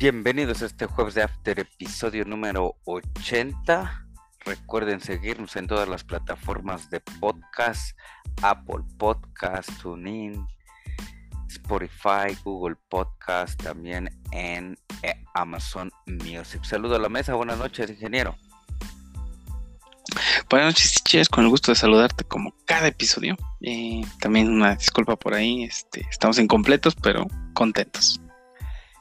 Bienvenidos a este jueves de After, episodio número 80. Recuerden seguirnos en todas las plataformas de podcast, Apple Podcast, TuneIn, Spotify, Google Podcast, también en eh, Amazon Music. Saludo a la mesa, buenas noches, ingeniero. Buenas noches, chicos, con el gusto de saludarte como cada episodio. Eh, también una disculpa por ahí, este, estamos incompletos, pero contentos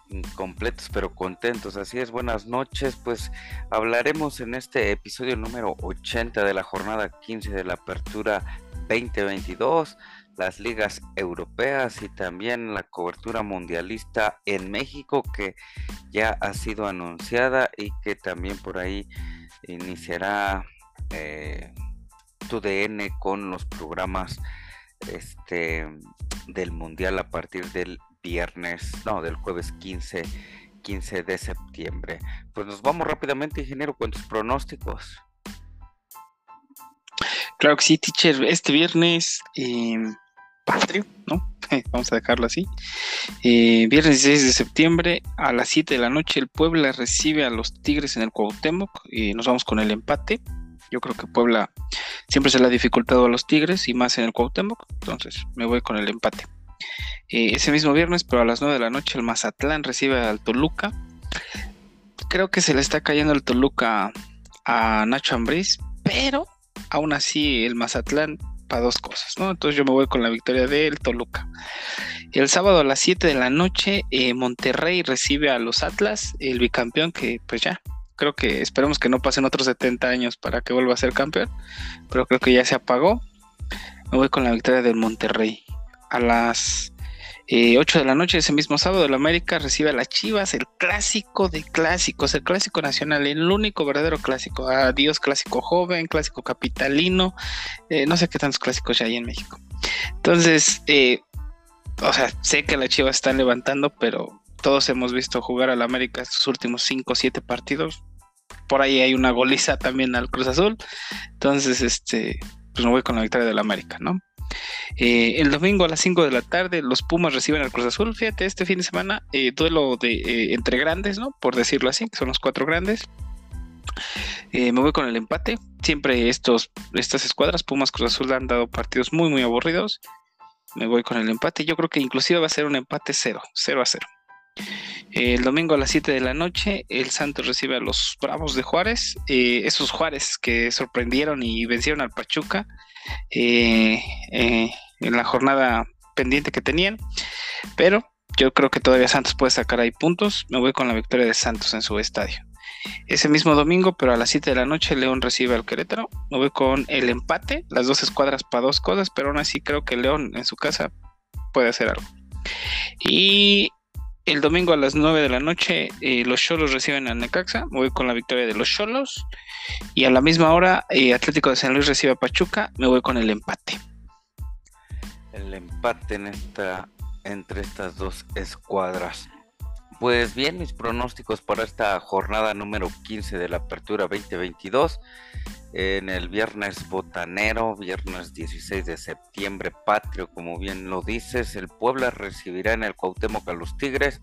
incompletos pero contentos. Así es, buenas noches. Pues hablaremos en este episodio número 80 de la jornada 15 de la Apertura 2022, las ligas europeas y también la cobertura mundialista en México que ya ha sido anunciada y que también por ahí iniciará eh, tu DN con los programas este del mundial a partir del viernes, no, del jueves 15, 15 de septiembre. Pues nos vamos rápidamente, ingeniero, con tus pronósticos. Claro que sí, teacher. Este viernes, eh, patrio, ¿no? Vamos a dejarlo así. Eh, viernes 16 de septiembre a las 7 de la noche, el Puebla recibe a los Tigres en el Cuauhtémoc. y nos vamos con el empate. Yo creo que Puebla siempre se le ha dificultado a los Tigres y más en el Cuauhtémoc. Entonces me voy con el empate. Eh, ese mismo viernes, pero a las 9 de la noche, el Mazatlán recibe al Toluca. Creo que se le está cayendo el Toluca a Nacho Ambriz, pero aún así el Mazatlán para dos cosas, ¿no? Entonces yo me voy con la victoria del Toluca. El sábado a las 7 de la noche, eh, Monterrey recibe a los Atlas, el bicampeón que pues ya, creo que esperemos que no pasen otros 70 años para que vuelva a ser campeón, pero creo que ya se apagó. Me voy con la victoria del Monterrey a las 8 eh, de la noche, ese mismo sábado, el América recibe a las Chivas, el clásico de clásicos, el clásico nacional, el único verdadero clásico. Adiós, clásico joven, clásico capitalino, eh, no sé qué tantos clásicos ya hay en México. Entonces, eh, o sea, sé que las Chivas están levantando, pero todos hemos visto jugar al América estos últimos 5 o 7 partidos. Por ahí hay una goliza también al Cruz Azul. Entonces, este, pues me voy con la victoria del América, ¿no? Eh, el domingo a las 5 de la tarde, los Pumas reciben al Cruz Azul. Fíjate, este fin de semana, eh, duelo de, eh, entre grandes, ¿no? Por decirlo así, que son los cuatro grandes. me voy con el empate. Siempre estos, estas escuadras, Pumas Cruz Azul, han dado partidos muy, muy aburridos. Me voy con el empate. Yo creo que inclusive va a ser un empate 0, 0 a 0. El domingo a las 7 de la noche, el Santos recibe a los Bravos de Juárez. esos Juárez que sorprendieron y vencieron al Pachuca eh, eh, en la jornada pendiente que tenían. Pero yo creo que todavía Santos puede sacar ahí puntos. Me voy con la victoria de Santos en su estadio. Ese mismo domingo, pero a las 7 de la noche, León recibe al Querétaro. Me voy con el empate, las dos escuadras para dos cosas, pero aún así creo que León en su casa puede hacer algo. Y el domingo a las 9 de la noche, eh, los Cholos reciben a Necaxa. Me voy con la victoria de los Cholos. Y a la misma hora, eh, Atlético de San Luis recibe a Pachuca. Me voy con el empate. El empate en esta, entre estas dos escuadras. Pues bien, mis pronósticos para esta jornada número 15 de la Apertura 2022 en el viernes botanero, viernes 16 de septiembre, patrio, como bien lo dices, el Puebla recibirá en el Cuauhtémoc a los Tigres.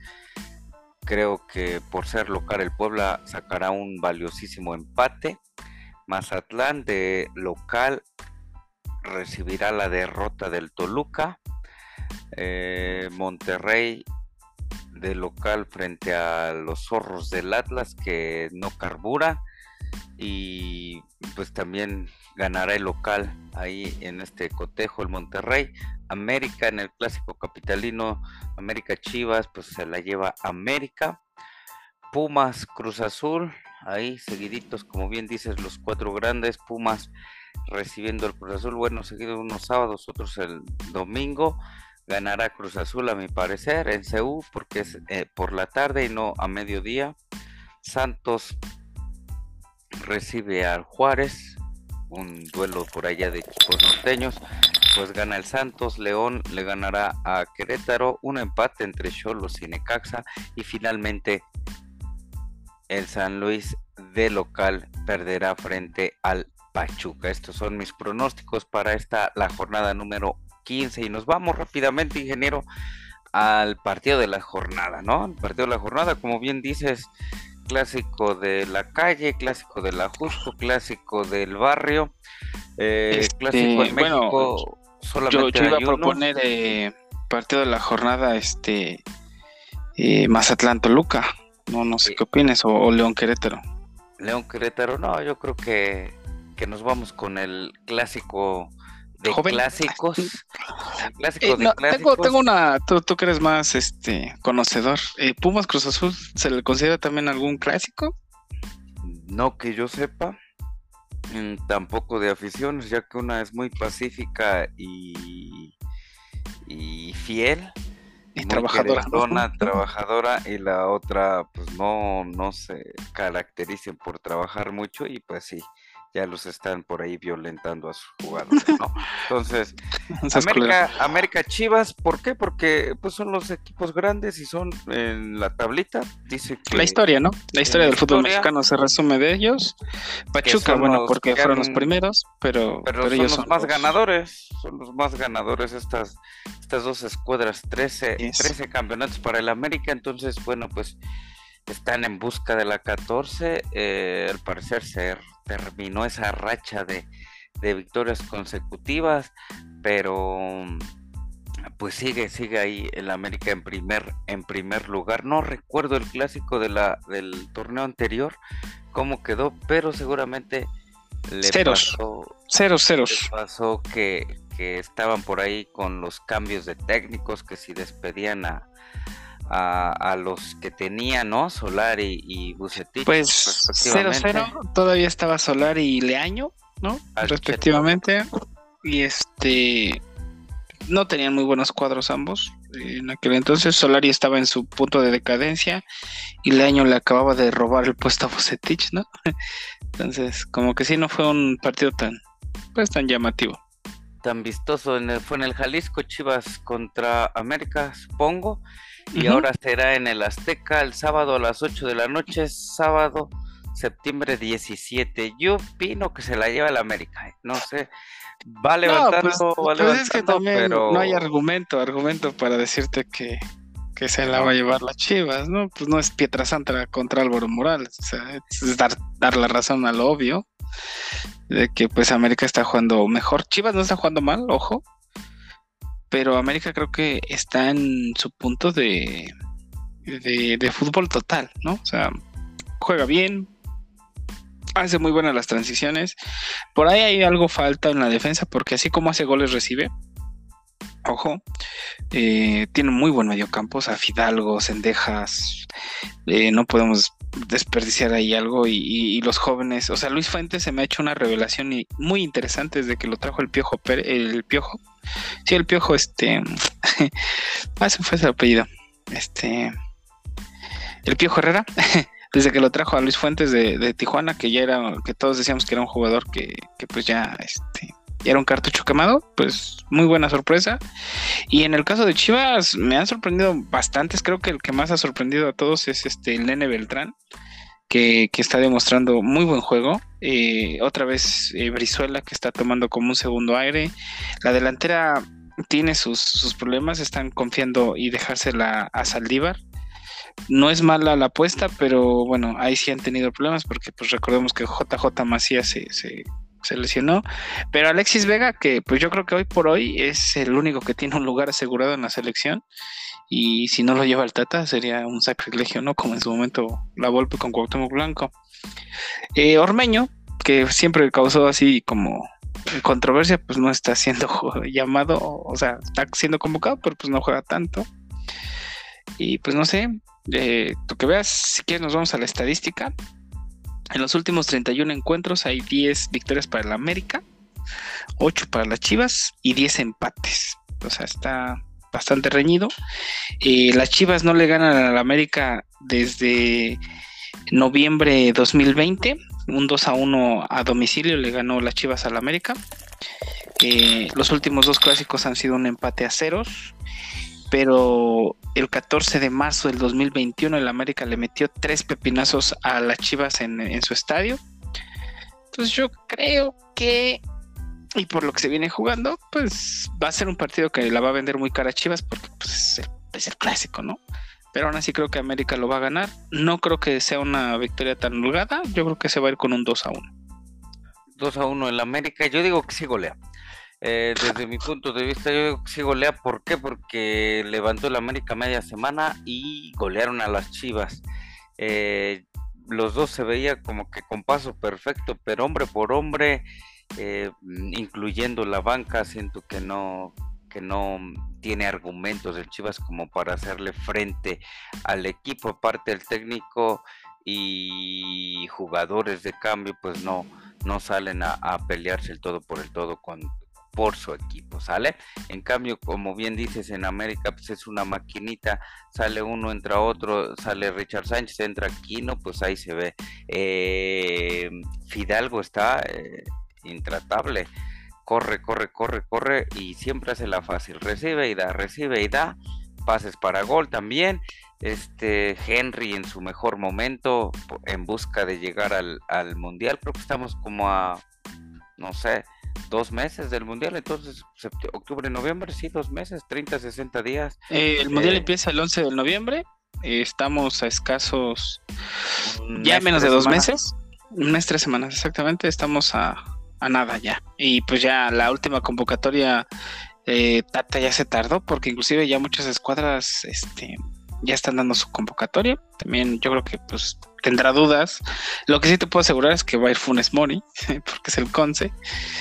Creo que por ser local el Puebla sacará un valiosísimo empate. Mazatlán de local recibirá la derrota del Toluca. Eh, Monterrey de local frente a los zorros del Atlas que no carbura y pues también ganará el local ahí en este cotejo el Monterrey. América en el clásico capitalino, América Chivas, pues se la lleva América. Pumas Cruz Azul, ahí seguiditos, como bien dices, los cuatro grandes. Pumas recibiendo el Cruz Azul, bueno, seguido unos sábados, otros el domingo. Ganará Cruz Azul, a mi parecer, en CU, porque es eh, por la tarde y no a mediodía. Santos recibe al Juárez, un duelo por allá de chicos norteños, pues gana el Santos, León le ganará a Querétaro, un empate entre Cholos y Necaxa y finalmente el San Luis de local perderá frente al Pachuca. Estos son mis pronósticos para esta la jornada número 15 y nos vamos rápidamente, ingeniero, al partido de la jornada, ¿no? El partido de la jornada, como bien dices, clásico de la calle, clásico de la Justo, clásico del barrio, eh, Este, clásico en bueno, México. Yo, solamente yo iba a proponer eh, partido de la jornada, este eh, Mazatlán Toluca. No, no sé Sí. qué opines, o, o León Querétaro. León Querétaro, no, yo creo que, que nos vamos con el clásico de Joven. clásicos. El clásico Eh, de clásicos. tengo, tengo una, tú, tú que eres más este conocedor. Eh, Pumas Cruz Azul, ¿se le considera también algún clásico? No que yo sepa, mm, tampoco de aficiones, ya que una es muy pacífica y, y fiel, Y muy trabajadora. trabajadora, y la otra pues no, no se caractericen por trabajar mucho y pues sí, ya los están por ahí violentando a sus jugadores, ¿no? Entonces. América, América Chivas, ¿por qué? Porque pues son los equipos grandes y son en la tablita, dice que La historia, ¿no? La historia la del fútbol mexicano se resume de ellos. Pachuca, bueno, porque que fueron los primeros, pero, Pero, pero son ellos los son más los- ganadores, son los más ganadores estas, estas dos escuadras, 13, Yes. 13 campeonatos para el América, entonces bueno, pues están en busca de la 14, eh, al parecer se terminó esa racha de, de victorias consecutivas, pero pues sigue, sigue ahí el América en primer, en primer lugar. No recuerdo el clásico de la, del torneo anterior, cómo quedó, pero seguramente le Ceros. pasó, Ceros, le ceros. pasó que, que estaban por ahí con los cambios de técnicos, que si despedían a, a, a los que tenían, ¿no? Solari y Bucetich, Pues 0-0, todavía estaba Solar y Leaño, ¿no? Al Respectivamente. Y este. No tenían muy buenos cuadros ambos. En aquel entonces Solari estaba en su punto de decadencia y Leaño le acababa de robar el puesto a Bucetich, ¿no? Entonces, como que sí, no fue un partido tan, pues, tan llamativo. tan vistoso. En el- fue en el Jalisco Chivas contra América, supongo. Y ahora será en el Azteca el sábado a las 8 de la noche, sábado, septiembre 17. Yo opino que se la lleva el América. ¿eh? No sé. Va No, levantando, pues, va pues es que levantando, también pero no hay argumento, argumento para decirte que, que se la No. va a llevar las Chivas, ¿no? Pues no es Pietrasanta contra Álvaro Morales, o sea, es dar, dar la razón a lo obvio de que pues América está jugando mejor. Chivas no está jugando mal, ojo, pero América creo que está en su punto de, de, de fútbol total, ¿no? O sea, juega bien, hace muy buenas las transiciones. Por ahí hay algo falta en la defensa, porque así como hace goles recibe, ojo, eh, tiene muy buen mediocampo, o sea, Fidalgo, Sendejas, eh, no podemos desperdiciar ahí algo y, y- y los jóvenes, o sea, Luis Fuentes se me ha hecho una revelación muy interesante desde que lo trajo el Piojo, el Piojo, sí, el Piojo, este, ah, fue ese apellido, este, el Piojo Herrera, desde que lo trajo a Luis Fuentes de, Tijuana, que ya era, que todos decíamos que era un jugador que, que pues ya, este, era un cartucho quemado, pues muy buena sorpresa. Y en el caso de Chivas, me han sorprendido bastantes, creo que el que más ha sorprendido a todos es este, el Nene Beltrán, que, está demostrando muy buen juego. Eh, otra vez eh, Brizuela, que está tomando como un segundo aire. La delantera tiene sus, sus problemas, están confiando y dejársela a Saldívar no es mala la apuesta, pero bueno, ahí sí han tenido problemas porque pues recordemos que JJ Macías se, se, se lesionó, pero Alexis Vega, que pues yo creo que hoy por hoy es el único que tiene un lugar asegurado en la selección y si no lo lleva el Tata sería un sacrilegio, ¿no? Como en su momento la Volpe con Cuauhtémoc Blanco. Eh, Ormeño, que siempre causó así como controversia, pues no está siendo llamado, o sea, está siendo convocado, pero pues no juega tanto. Y pues no sé, eh, tú que veas, si quieres nos vamos a la estadística. En los últimos 31 encuentros hay 10 victorias para el América, 8 para las Chivas y 10 empates. O sea, está bastante reñido. Eh, las Chivas no le ganan al América desde noviembre 2020. Un 2 a 1 a domicilio le ganó las Chivas al América. Eh, los últimos dos clásicos han sido un empate a ceros pero el 14 de marzo del 2021 el América le metió tres pepinazos a las Chivas en, en, su estadio. Entonces yo creo que, y por lo que se viene jugando, pues va a ser un partido que la va a vender muy cara Chivas porque pues, es el clásico, ¿no? Pero aún así creo que América lo va a ganar. No creo que sea una victoria tan holgada. Yo creo que se va a ir con un 2 a 1. 2 a 1 en América. Yo digo que sí golea. Eh, desde mi punto de vista, yo digo que sí golea. ¿Por qué? Porque levantó el América media semana y golearon a las Chivas. Eh, los dos se veía como que con paso perfecto, pero hombre por hombre, eh, incluyendo la banca, siento que no, que no tiene argumentos el Chivas como para hacerle frente al equipo, aparte del técnico y jugadores de cambio, pues no, no salen a, a pelearse el todo por el todo con, por su equipo, ¿sale? En cambio, como bien dices, en América pues es una maquinita, sale uno, entra otro, sale Richard Sánchez, entra Aquino, pues ahí se ve. Eh, Fidalgo está eh, intratable, corre, corre, corre, corre y siempre hace la fácil, recibe y da, recibe y da, pases para gol también. Este Henry en su mejor momento en busca de llegar al, al mundial, creo que estamos como a, no sé, dos meses del mundial, entonces octubre, noviembre, sí, dos meses, 30, 60 días. Eh, el mundial eh, empieza el 11 de noviembre, estamos a escasos, ya menos de dos meses, un mes, tres semanas exactamente, estamos a, a, nada ya. Y pues ya la última convocatoria, eh, Tata ya se tardó, porque inclusive ya muchas escuadras, este ya están dando su convocatoria. También yo creo que pues tendrá dudas. Lo que sí te puedo asegurar es que va a ir Funes Mori, porque es el Conce.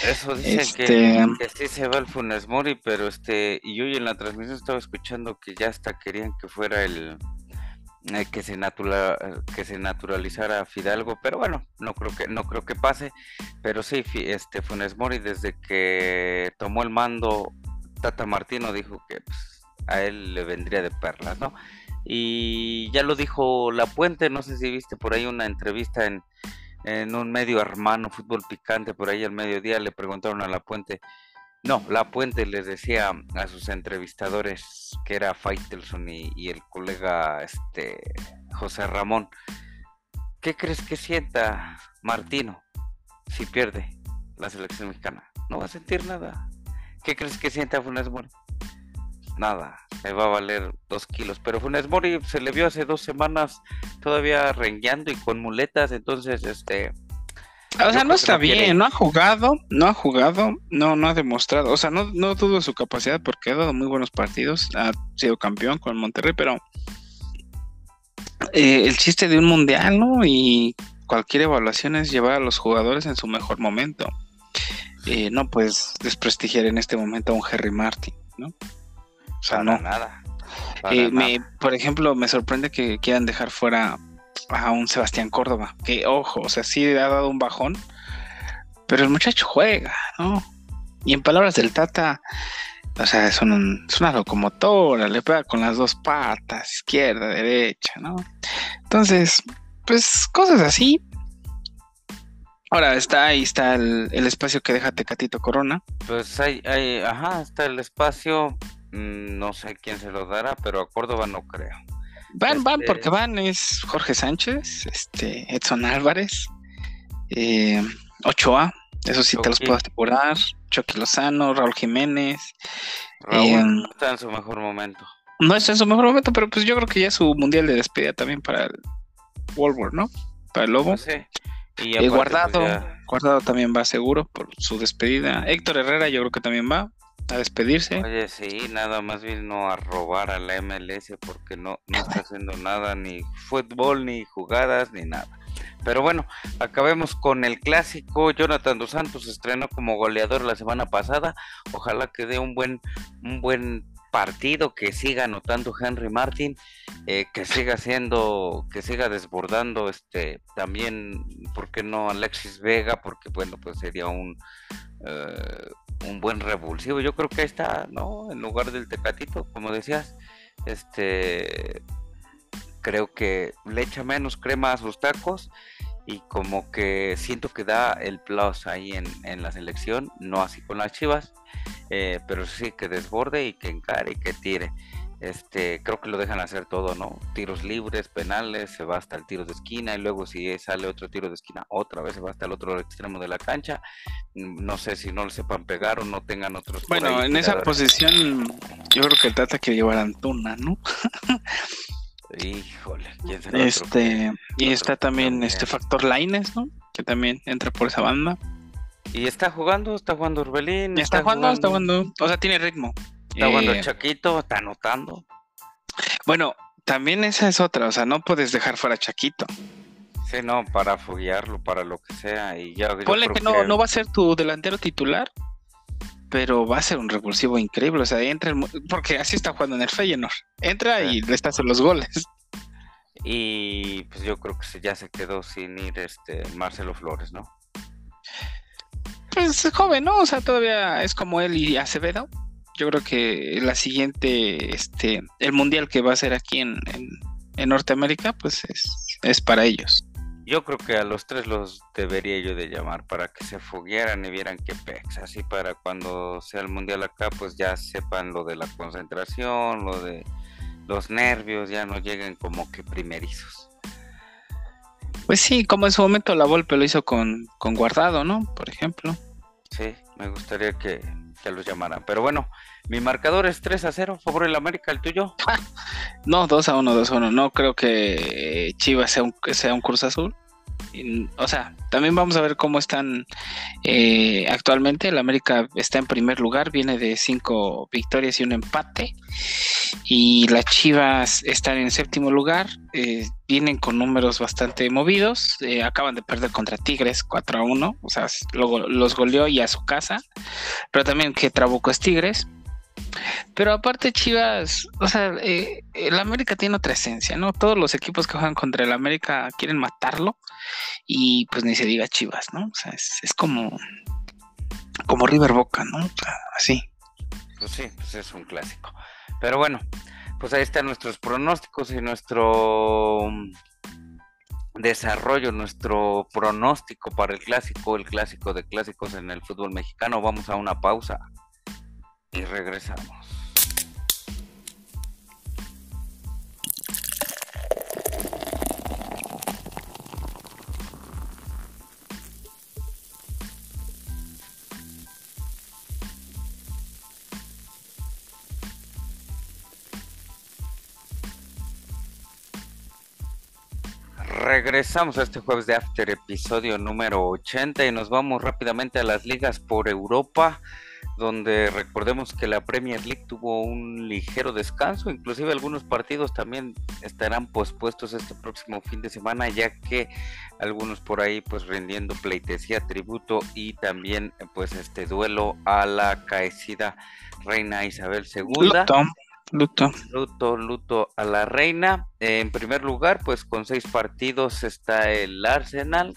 Eso dicen este... que, sí se va el Funes Mori, pero este, y hoy en la transmisión estaba escuchando que ya hasta querían que fuera el eh, que se que se naturalizara Fidalgo, pero bueno, no creo que no creo que pase, pero sí este Funes Mori desde que tomó el mando Tata Martino dijo que pues, a él le vendría de perlas, ¿no? Y ya lo dijo La Puente, no sé si viste por ahí una entrevista en, un medio hermano, fútbol picante, por ahí al mediodía le preguntaron a La Puente, no, La Puente les decía a sus entrevistadores, que era Faitelson y, el colega este, José Ramón, ¿qué crees que sienta Martino si pierde la selección mexicana? No va a sentir nada. ¿Qué crees que sienta Funes Mori? nada, me va a valer dos kilos. Pero Funes Mori se le vio hace dos semanas todavía rengueando y con muletas, entonces este... O sea, no está bien, no ha jugado, no ha jugado, no, no ha demostrado, o sea, no, no dudo su capacidad porque ha dado muy buenos partidos, ha sido campeón con Monterrey, pero eh, el chiste de un mundial, ¿no? Y cualquier evaluación es llevar a los jugadores en su mejor momento. Eh, no puedes desprestigiar en este momento a un Harry Martin, ¿no? O sea, no. Nada. Eh, me, por ejemplo, me sorprende que quieran dejar fuera a un Sebastián Córdoba. Que, ojo, o sea, sí ha dado un bajón, pero el muchacho juega, ¿no? Y en palabras del Tata, o sea, es, es una locomotora, le pega con las dos patas, izquierda, derecha, ¿no? Entonces, pues cosas así. Ahora está ahí está el, el espacio que deja Tecatito Corona. Pues hay, hay, ajá, está el espacio, Mm, no sé quién se lo dará, pero a Córdoba no creo. Van, van, este, porque van, es Jorge Sánchez, este, Edson Álvarez, eh, Ochoa, eso sí te los puedo asegurar, Chucky Lozano, Raúl Jiménez. Raúl em, está en su mejor momento. No está en su mejor momento, pero pues yo creo que ya es su mundial de despedida también para el World ¿no? Para el Lobo. Pues y eh, guardado, pues, guardado también va seguro por su despedida. Héctor Herrera yo creo que también va a despedirse. Oye, sí, nada más vino a robar a la MLS porque no, no está haciendo nada, ni fútbol, ni jugadas, ni nada. Pero bueno, acabemos con el clásico. Jonathan Dos Santos estrenó como goleador la semana pasada. Ojalá que dé un buen, un buen partido, que siga anotando Henry Martin, eh, que siga siendo, que siga desbordando este también, ¿por qué no Alexis Vega? Porque bueno, pues sería un eh, un buen revulsivo. Yo creo que ahí está, ¿no? En lugar del Tecatito, como decías, este creo que le echa menos crema a sus tacos y como que siento que da el plus ahí en, en la selección, no así con las chivas, eh, pero sí que desborde y que encare y que tire. Este, creo que lo dejan hacer todo, ¿no? Tiros libres, penales, se va hasta el tiro de esquina y luego si sale otro tiro de esquina, otra vez se va hasta el otro extremo de la cancha. No sé si no le sepan pegar o no tengan otros. Bueno, en esa posición yo creo que el Tata que llevar a Antuna, ¿no? Híjole, ¿quién será Este, y está también, este factor Laines, ¿no? Que también entra por esa banda. Y está jugando, está jugando Urbelín. Está, jugando, está jugando. O sea, tiene ritmo. Está el eh, Chaquito, está anotando. Bueno, también esa es otra, o sea, no puedes dejar fuera a Chaquito. Sí, no, para foguearlo, para lo que sea. Y ya, Ponle que no, no va a ser tu delantero titular, pero va a ser un revulsivo increíble. O sea, entra, porque así está jugando en el Feyenoord. Entra y le está haciendo los goles. Y pues yo creo que ya se quedó sin ir este Marcelo Flores, ¿no? Pues joven, ¿no? O sea, todavía es como él y Acevedo yo creo que la siguiente, este, el mundial que va a ser aquí en, en, Norteamérica, pues es, es, para ellos. Yo creo que a los tres los debería yo de llamar para que se foguearan y vieran qué pex, así para cuando sea el mundial acá, pues ya sepan lo de la concentración, lo de los nervios, ya no lleguen como que primerizos. Pues sí, como en su momento la Volpe lo hizo con, con Guardado, ¿no? Por ejemplo. Sí, me gustaría que, los llamaran. Pero bueno, mi marcador es 3 a 0, favor el América, el tuyo. no, 2 a 1, 2 a 1. No creo que Chivas sea un, sea un Cruz Azul. O sea, también vamos a ver cómo están eh, actualmente. El América está en primer lugar, viene de cinco victorias y un empate. Y las Chivas están en séptimo lugar, eh, vienen con números bastante movidos. Eh, acaban de perder contra Tigres 4 a 1, o sea, los goleó y a su casa. Pero también que Trabuco es Tigres. Pero aparte Chivas, o sea, eh, el América tiene otra esencia, ¿no? Todos los equipos que juegan contra el América quieren matarlo y pues ni se diga Chivas, ¿no? O sea, es, como, como River Boca, ¿no? Así. Pues sí, pues es un clásico. Pero bueno, pues ahí están nuestros pronósticos y nuestro desarrollo, nuestro pronóstico para el clásico, el clásico de clásicos en el fútbol mexicano. Vamos a una pausa y regresamos. Regresamos a este jueves de After, episodio número 80 y nos vamos rápidamente a las ligas por Europa donde recordemos que la Premier League tuvo un ligero descanso, inclusive algunos partidos también estarán pospuestos este próximo fin de semana, ya que algunos por ahí pues rindiendo pleitesía, tributo y también pues este duelo a la caecida reina Isabel II. Luto, luto. Luto, luto a la reina. En primer lugar, pues con seis partidos está el Arsenal,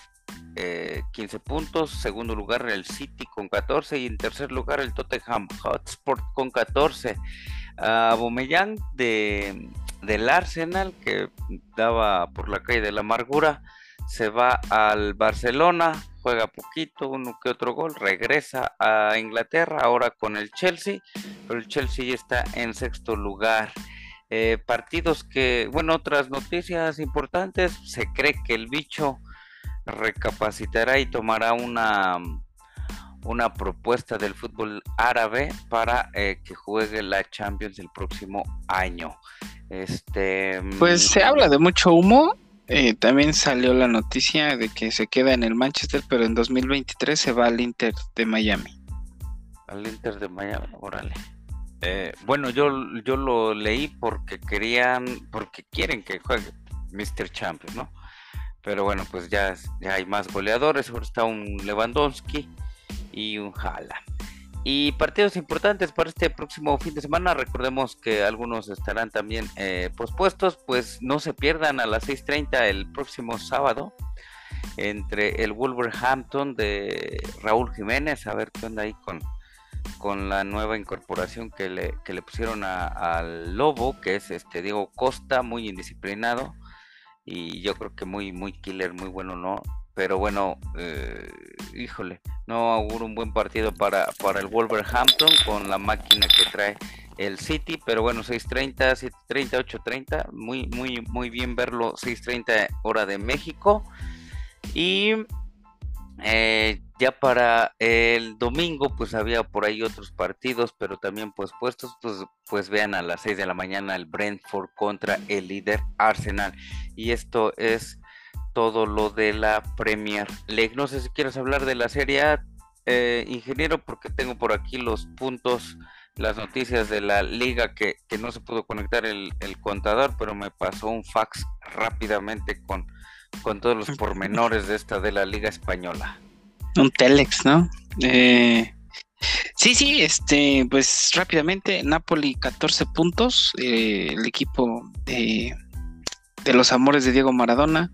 15 eh, puntos, segundo lugar el City con 14 y en tercer lugar el Tottenham Hotspur con 14. Uh, de, del Arsenal que daba por la calle de la amargura se va al Barcelona, juega poquito, uno que otro gol, regresa a Inglaterra ahora con el Chelsea, pero el Chelsea está en sexto lugar. Eh, partidos que, bueno, otras noticias importantes, se cree que el bicho recapacitará y tomará una, una propuesta del fútbol árabe para eh, que juegue la Champions el próximo año. Este, pues se habla de mucho humo. Eh, también salió la noticia de que se queda en el Manchester, pero en 2023 se va al Inter de Miami. Al Inter de Miami, órale. Eh, bueno, yo, yo lo leí porque querían, porque quieren que juegue Mr. Champions, ¿no? Pero bueno, pues ya, ya hay más goleadores. Ahora está un Lewandowski y un Jala. Y partidos importantes para este próximo fin de semana. Recordemos que algunos estarán también eh, pospuestos. Pues no se pierdan a las 6:30 el próximo sábado. Entre el Wolverhampton de Raúl Jiménez. A ver qué onda ahí con, con la nueva incorporación que le, que le pusieron al Lobo. Que es este Diego Costa, muy indisciplinado y yo creo que muy, muy killer, muy bueno, ¿no? Pero bueno, eh, híjole, no auguro un buen partido para, para el Wolverhampton con la máquina que trae el City, pero bueno, 6.30, 7.30, 8.30, muy, muy, muy bien verlo, 6.30 hora de México. Y eh, ya para el domingo, pues había por ahí otros partidos, pero también pues puestos, pues, pues vean a las 6 de la mañana el Brentford contra el líder Arsenal. Y esto es todo lo de la Premier League. No sé si quieres hablar de la Serie eh, ingeniero, porque tengo por aquí los puntos las noticias de la liga que, no se pudo conectar el, contador, pero me pasó un fax rápidamente con, con todos los pormenores de esta de la liga española. Un telex, ¿no? Eh, sí, sí, este, pues rápidamente, Napoli 14 puntos, eh, el equipo de, los amores de Diego Maradona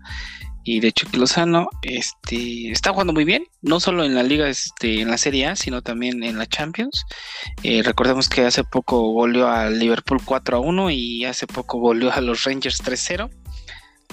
y de Chucky Lozano, este, está jugando muy bien, no solo en la liga, este, en la Serie A, sino también en la Champions. Eh, recordemos que hace poco goleó al Liverpool 4 a 1 y hace poco goleó a los Rangers 3-0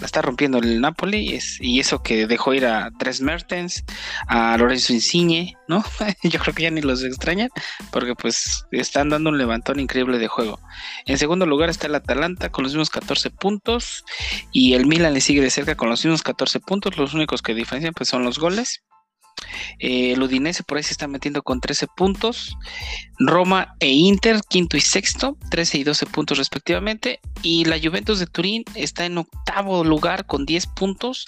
la está rompiendo el Napoli y eso que dejó ir a Tres Mertens, a Lorenzo Insigne, ¿no? Yo creo que ya ni los extrañan porque pues están dando un levantón increíble de juego. En segundo lugar está el Atalanta con los mismos 14 puntos y el Milan le sigue de cerca con los mismos 14 puntos, los únicos que diferencian pues son los goles. Eh, el Udinese por ahí se está metiendo con 13 puntos. Roma e Inter, quinto y sexto, 13 y 12 puntos respectivamente. Y la Juventus de Turín está en octavo lugar con 10 puntos.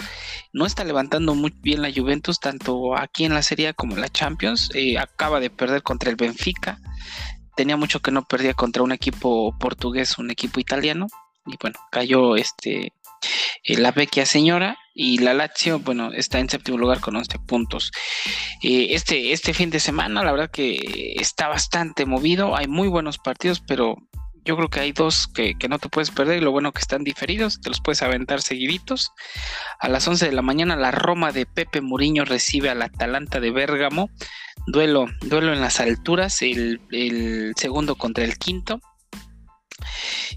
No está levantando muy bien la Juventus, tanto aquí en la Serie como en la Champions. Eh, acaba de perder contra el Benfica. Tenía mucho que no perdía contra un equipo portugués, un equipo italiano. Y bueno, cayó este eh, la vecchia señora y la Lazio, bueno, está en séptimo lugar con 11 puntos. Eh, este, este fin de semana, la verdad que está bastante movido, hay muy buenos partidos, pero yo creo que hay dos que, no te puedes perder y lo bueno que están diferidos, te los puedes aventar seguiditos. A las 11 de la mañana la Roma de Pepe Muriño recibe al Atalanta de Bérgamo, duelo, duelo en las alturas, el, el segundo contra el quinto.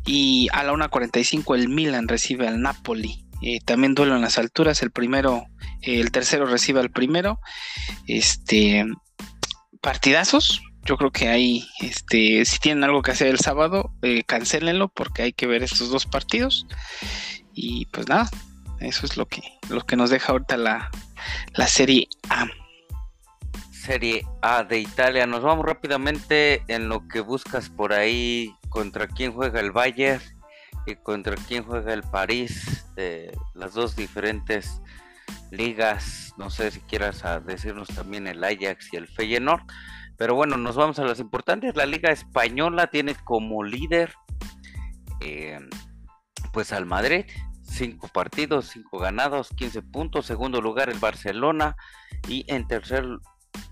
Y a la 1.45 el Milan recibe al Napoli. Eh, también duelo en las alturas. El primero, eh, el tercero recibe al primero. Este partidazos. Yo creo que ahí, este, si tienen algo que hacer el sábado, eh, cancelenlo porque hay que ver estos dos partidos. Y pues nada, eso es lo que, lo que nos deja ahorita la, la Serie A. Serie A de Italia. Nos vamos rápidamente en lo que buscas por ahí contra quién juega el Bayern y contra quién juega el París, de las dos diferentes ligas. No sé si quieras decirnos también el Ajax y el Feyenoord. Pero bueno, nos vamos a las importantes. La Liga Española tiene como líder eh, pues al Madrid. Cinco partidos, cinco ganados, 15 puntos. Segundo lugar el Barcelona. Y en tercer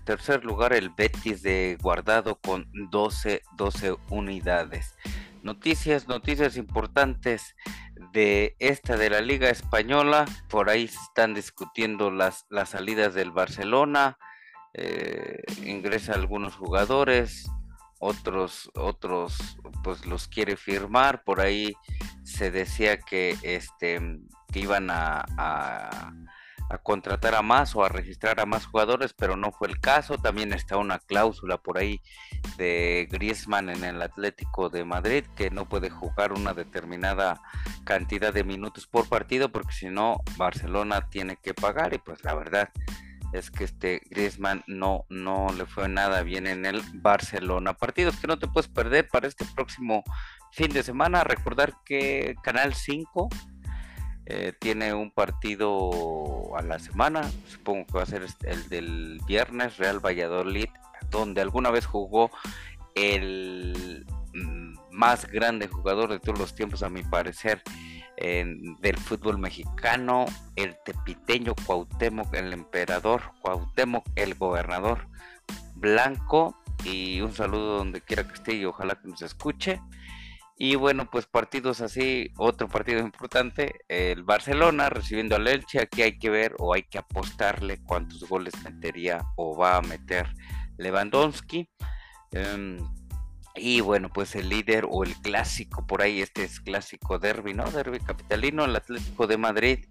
tercer lugar el Betis de Guardado con 12, 12 unidades. Noticias, noticias importantes de esta de la Liga Española. Por ahí están discutiendo las, las salidas del Barcelona. Eh, ingresa algunos jugadores, otros, otros pues los quiere firmar. Por ahí se decía que este que iban a contratar a más o a registrar a más jugadores, pero no fue el caso. También está una cláusula por ahí de Griezmann en el Atlético de Madrid que no puede jugar una determinada cantidad de minutos por partido porque si no Barcelona tiene que pagar y pues la verdad es que este Griezmann no, no le fue nada bien en el Barcelona. Partidos que no te puedes perder para este próximo fin de semana. Recordar que Canal 5 eh, tiene un partido a la semana, supongo que va a ser este, el del viernes, Real Valladolid, donde alguna vez jugó el mm, más grande jugador de todos los tiempos, a mi parecer, del fútbol mexicano, el tepiteño Cuauhtémoc, el emperador, Cuauhtémoc, el gobernador blanco, y un saludo donde quiera que esté y ojalá que nos escuche. Y bueno, pues partidos así, otro partido importante, el Barcelona recibiendo al Elche, aquí hay que ver o hay que apostarle cuántos goles metería o va a meter Lewandowski. Em, y bueno, pues el líder o el clásico, por ahí este es clásico derby, ¿no? Derby capitalino, el Atlético de Madrid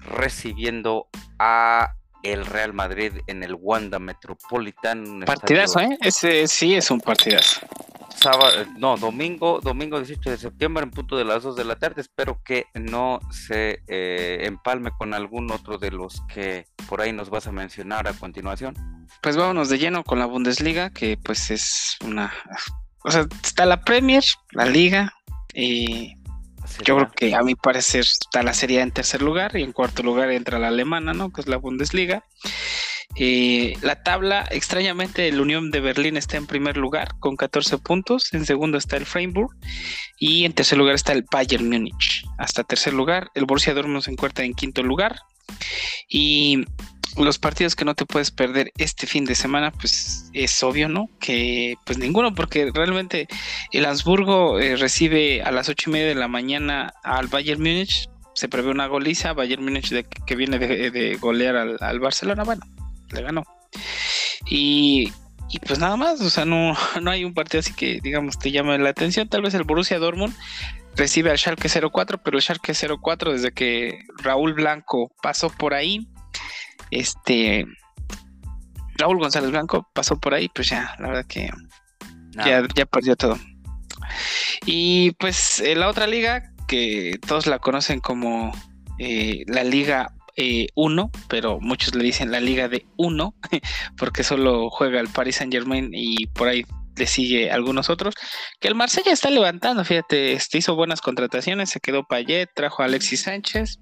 recibiendo a el Real Madrid en el Wanda Metropolitan. Partidazo, ¿eh? Ese sí es un partidazo. Sábado, no, domingo, domingo 18 de septiembre en punto de las 2 de la tarde. Espero que no se eh, empalme con algún otro de los que por ahí nos vas a mencionar a continuación. Pues vámonos de lleno con la Bundesliga, que pues es una... O sea, está la Premier, la Liga, y yo creo que a mi parecer está la serie en tercer lugar y en cuarto lugar entra la alemana, ¿no? Que es la Bundesliga. Eh, la tabla, extrañamente, el Unión de Berlín está en primer lugar con 14 puntos. En segundo está el Freiburg. Y en tercer lugar está el Bayern Múnich. Hasta tercer lugar, el Borussia Dortmund se encuentra en quinto lugar. Y los partidos que no te puedes perder este fin de semana, pues es obvio, ¿no? Que pues ninguno, porque realmente el Habsburgo eh, recibe a las ocho y media de la mañana al Bayern Múnich. Se prevé una goliza, Bayern Múnich de, que viene de, golear al, Barcelona. Bueno, le ganó. Y, pues nada más, o sea, no, no hay un partido así que, digamos, te llame la atención. Tal vez el Borussia Dortmund recibe al Schalke 04, pero el Schalke 04 desde que Raúl Blanco pasó por ahí, este Raúl González Blanco pasó por ahí, pues ya, la verdad que ya, ya perdió todo. Y pues eh, la otra liga, que todos la conocen como eh, la Liga 1, eh, pero muchos le dicen la liga de 1, porque solo juega el Paris Saint Germain y por ahí le sigue algunos otros, que el Marsella está levantando, fíjate, este hizo buenas contrataciones, se quedó Payet, trajo a Alexis Sánchez,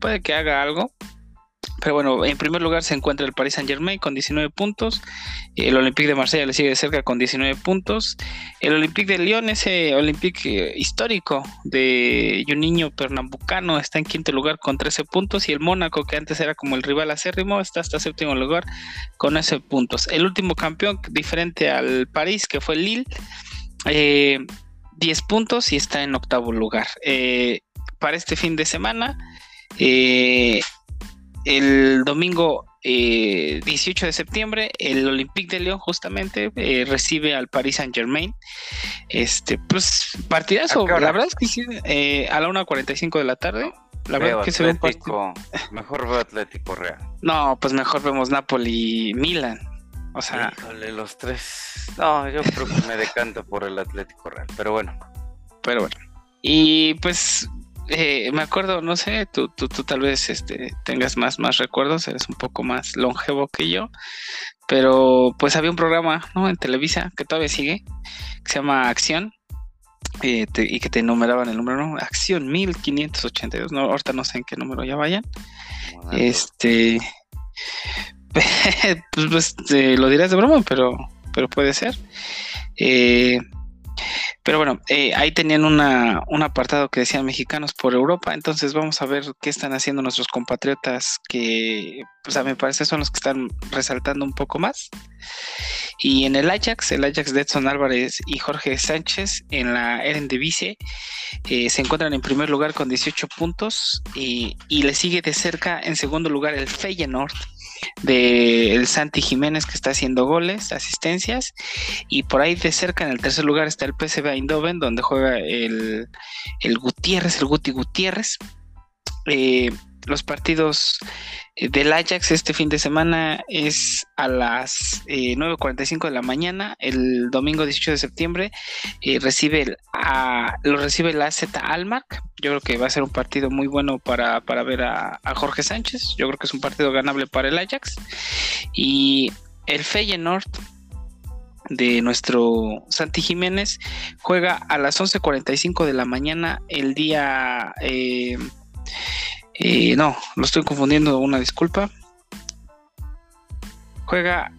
puede que haga algo, pero bueno, en primer lugar se encuentra el Paris Saint Germain con 19 puntos. El Olympique de Marsella le sigue cerca con 19 puntos. El Olympique de Lyon, ese Olympique eh, histórico de Juninho Pernambucano, está en quinto lugar con 13 puntos. Y el Mónaco, que antes era como el rival acérrimo, está hasta séptimo lugar con 11 puntos. El último campeón, diferente al París, que fue Lille, 10 eh, puntos y está en octavo lugar. Eh, para este fin de semana. Eh, el domingo 18 eh, de septiembre, el Olympique de Lyon justamente eh, recibe al Paris Saint Germain. Este, pues partidazo. La verdad es que sí, eh, a la 1.45 de la tarde. La verdad es que se ve un Mejor veo Atlético Real. No, pues mejor vemos Napoli Milan. O sea. los tres. No, yo creo que me decanto por el Atlético Real. Pero bueno. Pero bueno. Y pues eh, me acuerdo, no sé, tú, tú, tú tal vez este, tengas más, más recuerdos, eres un poco más longevo que yo, pero pues había un programa ¿no? en Televisa que todavía sigue, que se llama Acción, eh, y que te numeraban el número, ¿no? Acción 1582, no, ahorita no sé en qué número ya vayan. Este, pues, pues lo dirás de broma, pero, pero puede ser. Eh, pero bueno, eh, ahí tenían un apartado que decían mexicanos por Europa, entonces vamos a ver qué están haciendo nuestros compatriotas que, pues a mi parecer son los que están resaltando un poco más. Y en el Ajax, el Ajax de Edson Álvarez y Jorge Sánchez en la Eredivisie eh, se encuentran en primer lugar con 18 puntos y, y le sigue de cerca en segundo lugar el Feyenoord de el Santi Jiménez que está haciendo goles, asistencias y por ahí de cerca en el tercer lugar está el PSV Eindhoven donde juega el, el Gutiérrez, el Guti Gutiérrez. Eh, los partidos eh, del Ajax este fin de semana es a las 9.45 eh, de la mañana, el domingo 18 de septiembre, recibe el, lo recibe la AZ Almark. Yo creo que va a ser un partido muy bueno para, ver a, Jorge Sánchez. Yo creo que es un partido ganable para el Ajax. Y el Feyenoord de nuestro Santi Jiménez juega a las 11.45 de la mañana el día... Eh, eh, no, lo estoy confundiendo, una disculpa. Juega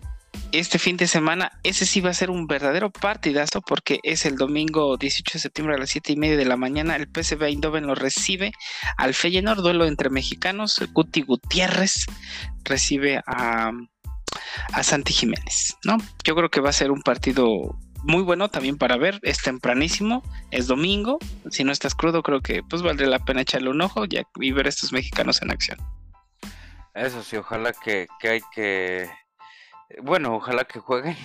este fin de semana, ese sí va a ser un verdadero partidazo porque es el domingo 18 de septiembre a las 7 y media de la mañana. El PSV Eindhoven lo recibe al Feyenoord, duelo entre mexicanos. Guti Gutiérrez recibe a, a Santi Jiménez, ¿no? Yo creo que va a ser un partido muy bueno también para ver, es tempranísimo, es domingo, si no estás crudo creo que pues valdría la pena echarle un ojo y ver a estos mexicanos en acción. Eso sí, ojalá que, hay que, bueno, ojalá que jueguen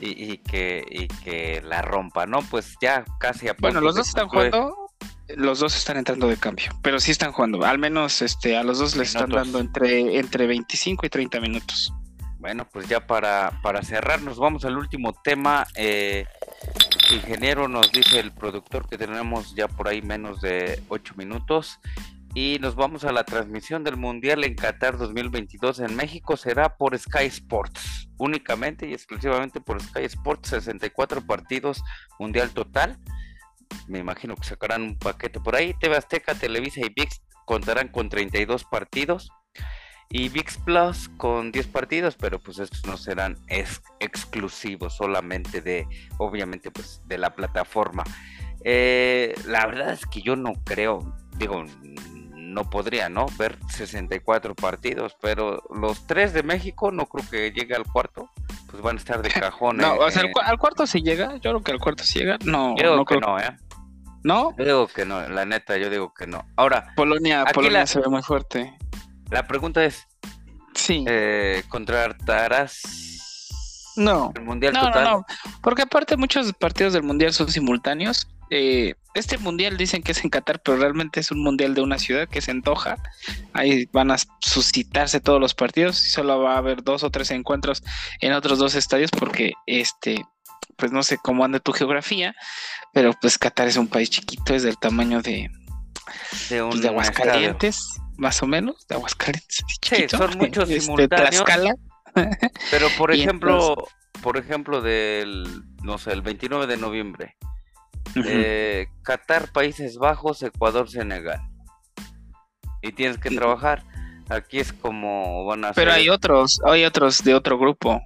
y, que, y que la rompa, ¿no? Pues ya casi a Bueno, los dos están jugando, los dos están entrando de cambio, pero sí están jugando, al menos este, a los dos les están dando entre, entre 25 y 30 minutos. Bueno, pues ya para, para cerrar, nos vamos al último tema. Eh, ingeniero, nos dice el productor que tenemos ya por ahí menos de 8 minutos. Y nos vamos a la transmisión del Mundial en Qatar 2022 en México. Será por Sky Sports, únicamente y exclusivamente por Sky Sports. 64 partidos, Mundial total. Me imagino que sacarán un paquete por ahí. TV Azteca, Televisa y VIX contarán con 32 partidos y VIX Plus con 10 partidos, pero pues estos no serán exclusivos solamente de, obviamente, pues de la plataforma. Eh, la verdad es que yo no creo, digo, no podría, ¿no? Ver 64 partidos, pero los tres de México no creo que llegue al cuarto, pues van a estar de cajón. no, o sea, al, cuarto se llega, yo creo que al cuarto se llega, no. Yo no creo que no, ¿eh? ¿No? Yo digo que no, la neta, yo digo que no. Ahora, Polonia, Polonia se ve muy fuerte. La pregunta es, sí. Eh, ¿contratarás no. el Mundial no, total? No, no, porque aparte muchos partidos del Mundial son simultáneos. Eh, este Mundial dicen que es en Qatar, pero realmente es un Mundial de una ciudad que es en Doha. Ahí van a suscitarse todos los partidos y solo va a haber dos o tres encuentros en otros dos estadios porque este pues no sé cómo anda tu geografía, pero pues Qatar es un país chiquito, es del tamaño de, de, pues, de Aguascalientes más o menos, de Aguascalientes. sí, son muchos este, simultáneos. pero por ejemplo, por ejemplo del, no sé, el 29 de noviembre, eh, Qatar, Países Bajos, Ecuador, Senegal. Y tienes que trabajar. Aquí es como van a Pero hay otros, hay otros de otro grupo.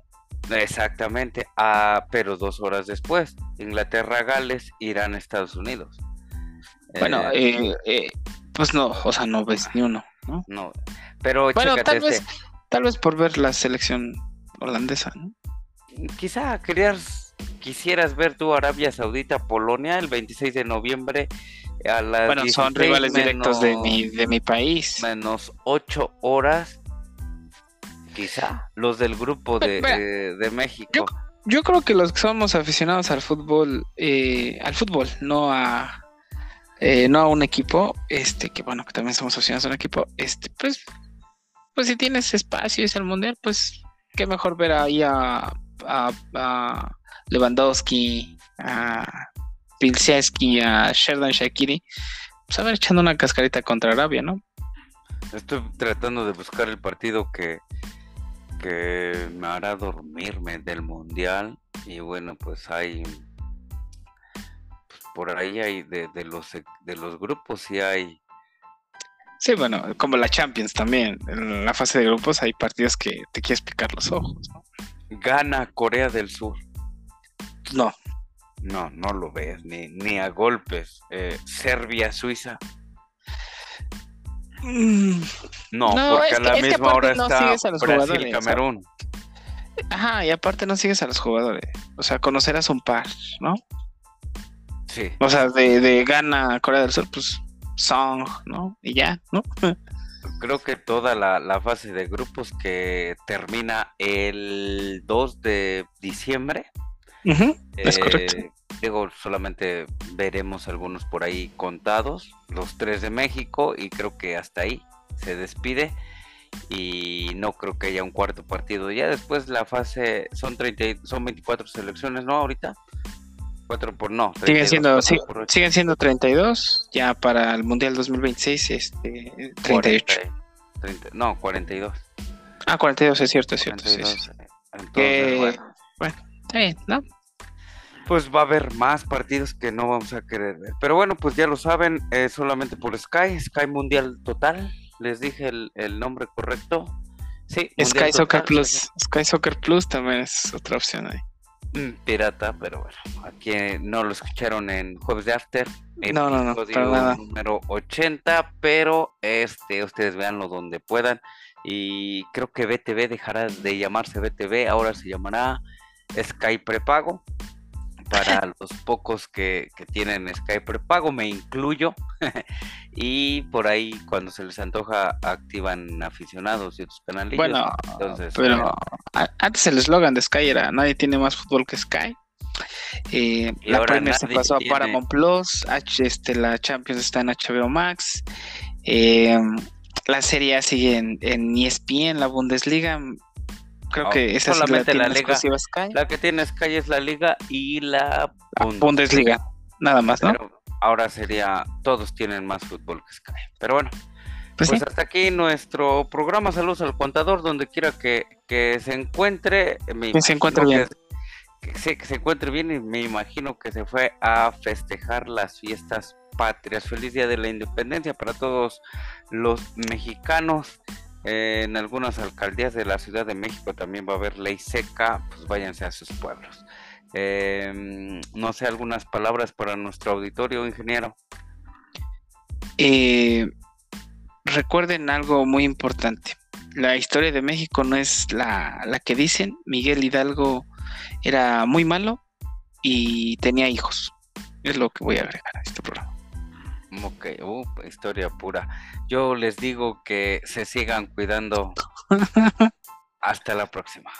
Exactamente, ah, pero dos horas después, Inglaterra, Gales, Irán, Estados Unidos. Bueno, eh, eh, eh pues no, o sea, no ves ni uno, ¿no? No, pero bueno, tal este vez, tal vez por ver la selección holandesa, ¿no? Quizá querías, quisieras ver tu Arabia Saudita, Polonia, el 26 de noviembre a las Bueno, son rivales directos de mi, de mi país. Menos ocho horas, quizá, los del grupo de, de, México. Yo, yo, creo que los que somos aficionados al fútbol, eh, al fútbol, no a eh, no a un equipo, este, que bueno, que también somos aficionados a un equipo, este, pues, pues si tienes espacio y es el mundial, pues qué mejor ver ahí a, a, Lewandowski, a Pilsiaski, a Sheridan Shakiri, pues a ver echando una cascarita contra Arabia, ¿no? Estoy tratando de buscar el partido que, que me hará dormirme del mundial y bueno, pues hay por ahí hay de, los de los grupos sí hay. Sí bueno como la Champions también en la fase de grupos hay partidos que te quieres picar los ojos gana Corea del Sur. No. No no lo ves ni, ni a golpes. Eh, Serbia Suiza. Mm. no, porque a la misma hora está Brasil Camerún. Ajá, y aparte no sigues a los jugadores. O sea, conocerás un par, ¿no? O sea, de, de Ghana, Corea del Sur, pues Song, ¿no? Y ya, ¿no? Creo que toda la, fase de grupos que termina el 2 de diciembre. es correcto. Eh, digo, solamente veremos algunos por ahí contados, los tres de México, y creo que hasta ahí se despide. Y no creo que haya un cuarto partido. Ya después la fase son 30, son 24 selecciones, ¿no? Ahorita. 4 por no. siguen siendo, siguen siendo 32. Ya para el Mundial 2026, este, 38. no, 42. Ah, 42, es cierto, es cierto. bueno. está bien, ¿no? Pues va a haber más partidos que no vamos a querer ver. Pero bueno, pues ya lo saben, solamente por Sky, Sky Mundial Total. Les dije el, el nombre correcto. Sí, Sky Soccer Plus. Sky Soccer Plus también es otra opción ahí pirata, pero bueno, aquí no lo escucharon en Jueves de After, no, no, no, número 80, pero este, ustedes véanlo donde puedan. Y creo que BTV dejará de llamarse BTV, ahora se llamará Sky Prepago para los pocos que, tienen Skype prepago, me incluyo. y por ahí, cuando se les antoja, activan aficionados y otros canales. Bueno, pero antes el eslogan de Sky era: Nadie tiene más fútbol que Sky. Eh, la Premier se pasó a Paramount Plus, este, la Champions está en HBO Max. Eh, la Serie A sigue en, en ESPN, la Bundesliga creo que esa solamente es la, la, liga. Sky. La que tiene Sky es la liga y la Bundesliga. Nada más, ¿no? Pero ahora sería, todos tienen más fútbol que Sky. Pero bueno, Pues, pues, sí. hasta aquí nuestro programa Saludos al Contador, donde quiera que, que se encuentre. Me Que se encuentre bien. Que, que sí, que se encuentre bien y me imagino que se fue a festejar las fiestas patrias. Feliz Día de la Independencia para todos los mexicanos. En algunas alcaldías de la Ciudad de México también va a haber ley seca, pues váyanse a sus pueblos. Eh, no sé, algunas palabras para nuestro auditorio, ingeniero. Eh, recuerden algo muy importante. La historia de México no es la, la que dicen. Miguel Hidalgo era muy malo y tenía hijos. Es lo que voy a agregar a este programa. Ok, uh, historia pura. Yo les digo que se sigan cuidando. Hasta la próxima.